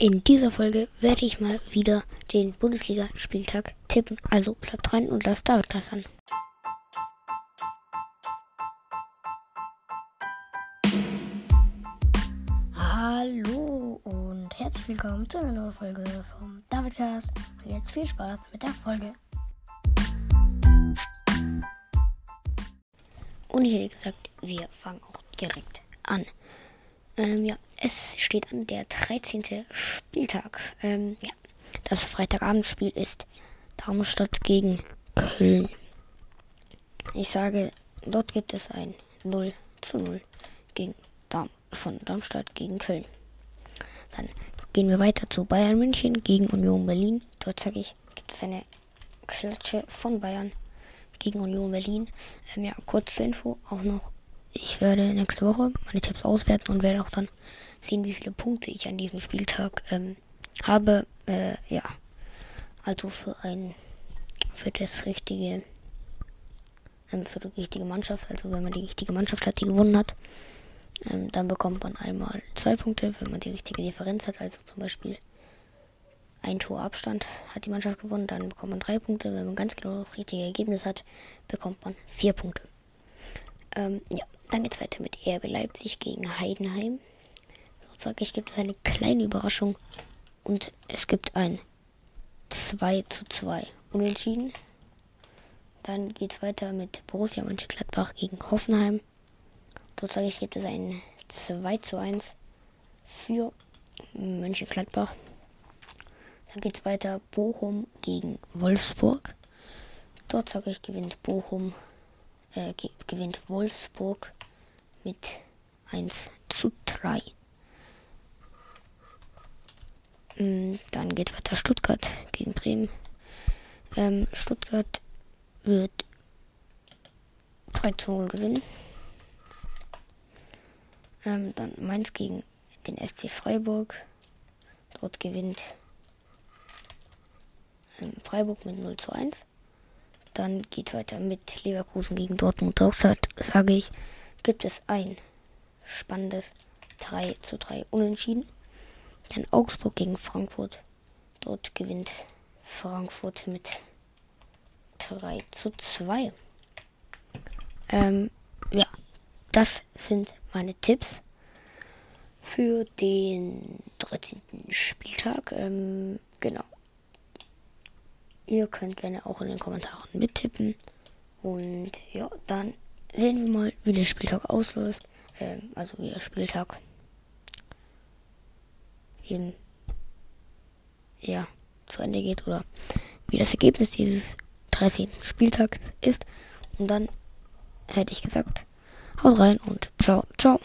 In dieser Folge werde ich mal wieder den Bundesliga-Spieltag tippen. Also bleibt dran und lasst David das an. Hallo und herzlich willkommen zu einer neuen Folge vom Davidcast. Und jetzt viel Spaß mit der Folge. Und ich hätte gesagt, wir fangen auch direkt an. Ähm, ja, es steht an der 13. Spieltag. Ähm, ja, das Freitagabendspiel ist Darmstadt gegen Köln. Ich sage, dort gibt es ein 0 zu 0 gegen Darm von Darmstadt gegen Köln. Dann gehen wir weiter zu Bayern München gegen Union Berlin. Dort sage ich, gibt es eine Klatsche von Bayern gegen Union Berlin. Ähm, ja, kurz zur Info auch noch ich werde nächste Woche meine Tipps auswerten und werde auch dann sehen, wie viele Punkte ich an diesem Spieltag ähm, habe. Äh, ja, also für ein für das richtige ähm, für die richtige Mannschaft. Also wenn man die richtige Mannschaft hat, die gewonnen hat, ähm, dann bekommt man einmal zwei Punkte, wenn man die richtige Differenz hat. Also zum Beispiel ein Tor Abstand hat die Mannschaft gewonnen, dann bekommt man drei Punkte. Wenn man ganz genau das richtige Ergebnis hat, bekommt man vier Punkte. Ähm, ja, dann geht's weiter mit RB Leipzig gegen Heidenheim. So sage ich, gibt es eine kleine Überraschung. Und es gibt ein 2 zu 2 Unentschieden. Dann geht es weiter mit Borussia Mönchengladbach gegen Hoffenheim. Dort sage ich, gibt es ein 2 zu 1 für Mönchengladbach. Dann geht es weiter Bochum gegen Wolfsburg. Dort sage ich, gewinnt Bochum, äh, gewinnt Wolfsburg mit 1 zu 3. Mm, dann geht weiter Stuttgart gegen Bremen. Ähm, Stuttgart wird 3 zu 0 gewinnen. Ähm, dann Mainz gegen den SC Freiburg. Dort gewinnt ähm, Freiburg mit 0 zu 1. Dann geht weiter mit Leverkusen gegen Dortmund. Dort sage ich gibt es ein spannendes 3 zu 3 Unentschieden. Dann Augsburg gegen Frankfurt. Dort gewinnt Frankfurt mit 3 zu 2. Ähm, ja, das sind meine Tipps für den 13. Spieltag. Ähm, genau. Ihr könnt gerne auch in den Kommentaren mittippen. Und ja, dann sehen wir mal, wie der Spieltag ausläuft. Ähm, also wie der Spieltag eben ja zu Ende geht oder wie das Ergebnis dieses 13. Spieltags ist. Und dann hätte ich gesagt, haut rein und ciao, ciao.